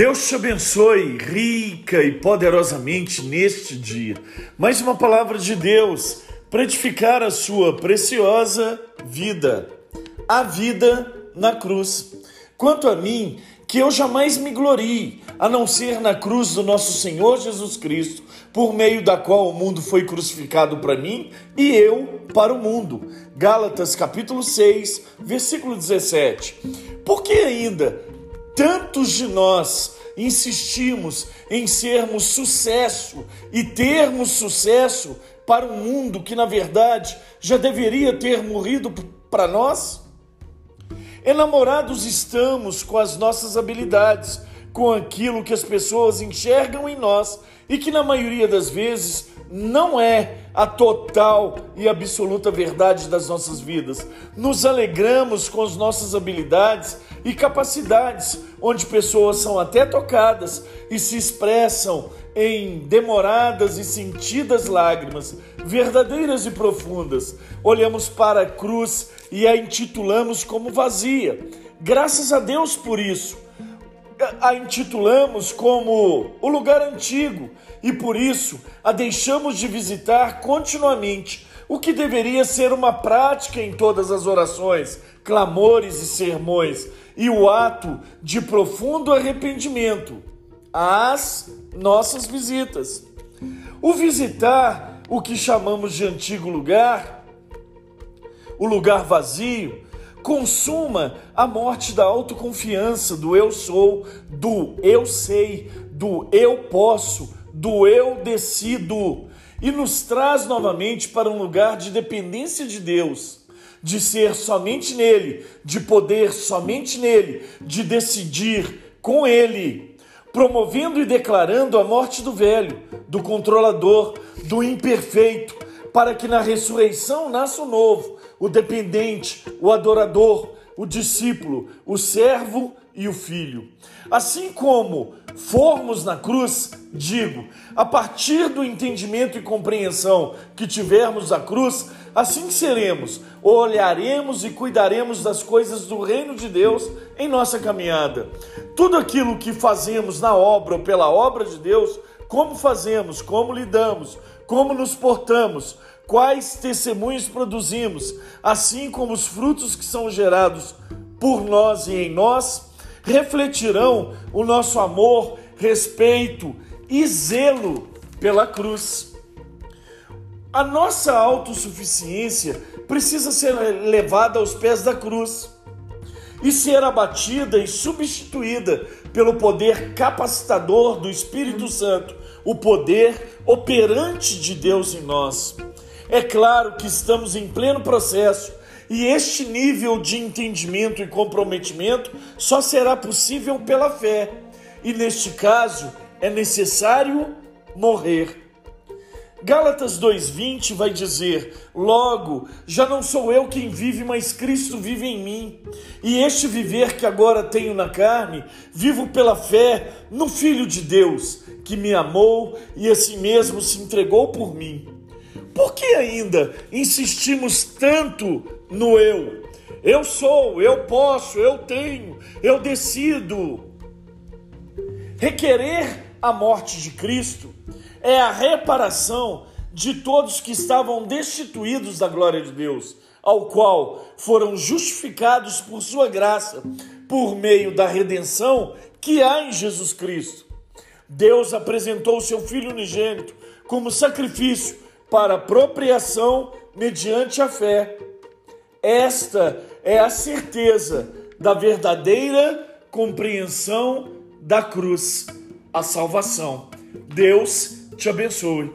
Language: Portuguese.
Deus te abençoe rica e poderosamente neste dia. Mais uma palavra de Deus para edificar a sua preciosa vida. A vida na cruz. Quanto a mim, que eu jamais me glorie, a não ser na cruz do nosso Senhor Jesus Cristo, por meio da qual o mundo foi crucificado para mim e eu para o mundo. Gálatas capítulo 6, versículo 17. Por que ainda tantos de nós insistimos em sermos sucesso e termos sucesso para um mundo que, na verdade, já deveria ter morrido para nós? Enamorados estamos com as nossas habilidades, com aquilo que as pessoas enxergam em nós e que, na maioria das vezes, não é a total e absoluta verdade das nossas vidas. Nos alegramos com as nossas habilidades e capacidades, onde pessoas são até tocadas e se expressam em demoradas e sentidas lágrimas, verdadeiras e profundas. Olhamos para a cruz e a intitulamos como vazia. Graças a Deus por isso a intitulamos como o lugar antigo e por isso a deixamos de visitar continuamente, o que deveria ser uma prática em todas as orações, clamores e sermões, e o ato de profundo arrependimento às nossas visitas. O visitar o que chamamos de antigo lugar, o lugar vazio, consuma a morte da autoconfiança, do eu sou, do eu sei, do eu posso, do eu decido e nos traz novamente para um lugar de dependência de Deus, de ser somente nele, de poder somente nele, de decidir com ele, promovendo e declarando a morte do velho, do controlador, do imperfeito, para que na ressurreição nasça o novo, o dependente, o adorador, o discípulo, o servo e o filho. Assim como formos na cruz, digo, a partir do entendimento e compreensão que tivermos da cruz, assim seremos, olharemos e cuidaremos das coisas do reino de Deus em nossa caminhada. Tudo aquilo que fazemos na obra ou pela obra de Deus, como fazemos, como lidamos, como nos portamos, quais testemunhos produzimos, assim como os frutos que são gerados por nós e em nós, refletirão o nosso amor, respeito e zelo pela cruz. A nossa autossuficiência precisa ser levada aos pés da cruz e ser abatida e substituída pelo poder capacitador do Espírito Santo, o poder operante de Deus em nós. É claro que estamos em pleno processo e este nível de entendimento e comprometimento só será possível pela fé. E neste caso é necessário morrer. Gálatas 2:20 vai dizer: Logo, já não sou eu quem vive, mas Cristo vive em mim. E este viver que agora tenho na carne, vivo pela fé no Filho de Deus, que me amou e assim mesmo se entregou por mim. Por que ainda insistimos tanto no eu? Eu sou, eu posso, eu tenho, eu decido. Requerer a morte de Cristo é a reparação de todos que estavam destituídos da glória de Deus, ao qual foram justificados por sua graça, por meio da redenção que há em Jesus Cristo. Deus apresentou o seu Filho unigênito como sacrifício para apropriação mediante a fé. Esta é a certeza da verdadeira compreensão da cruz, a salvação. Deus te abençoe.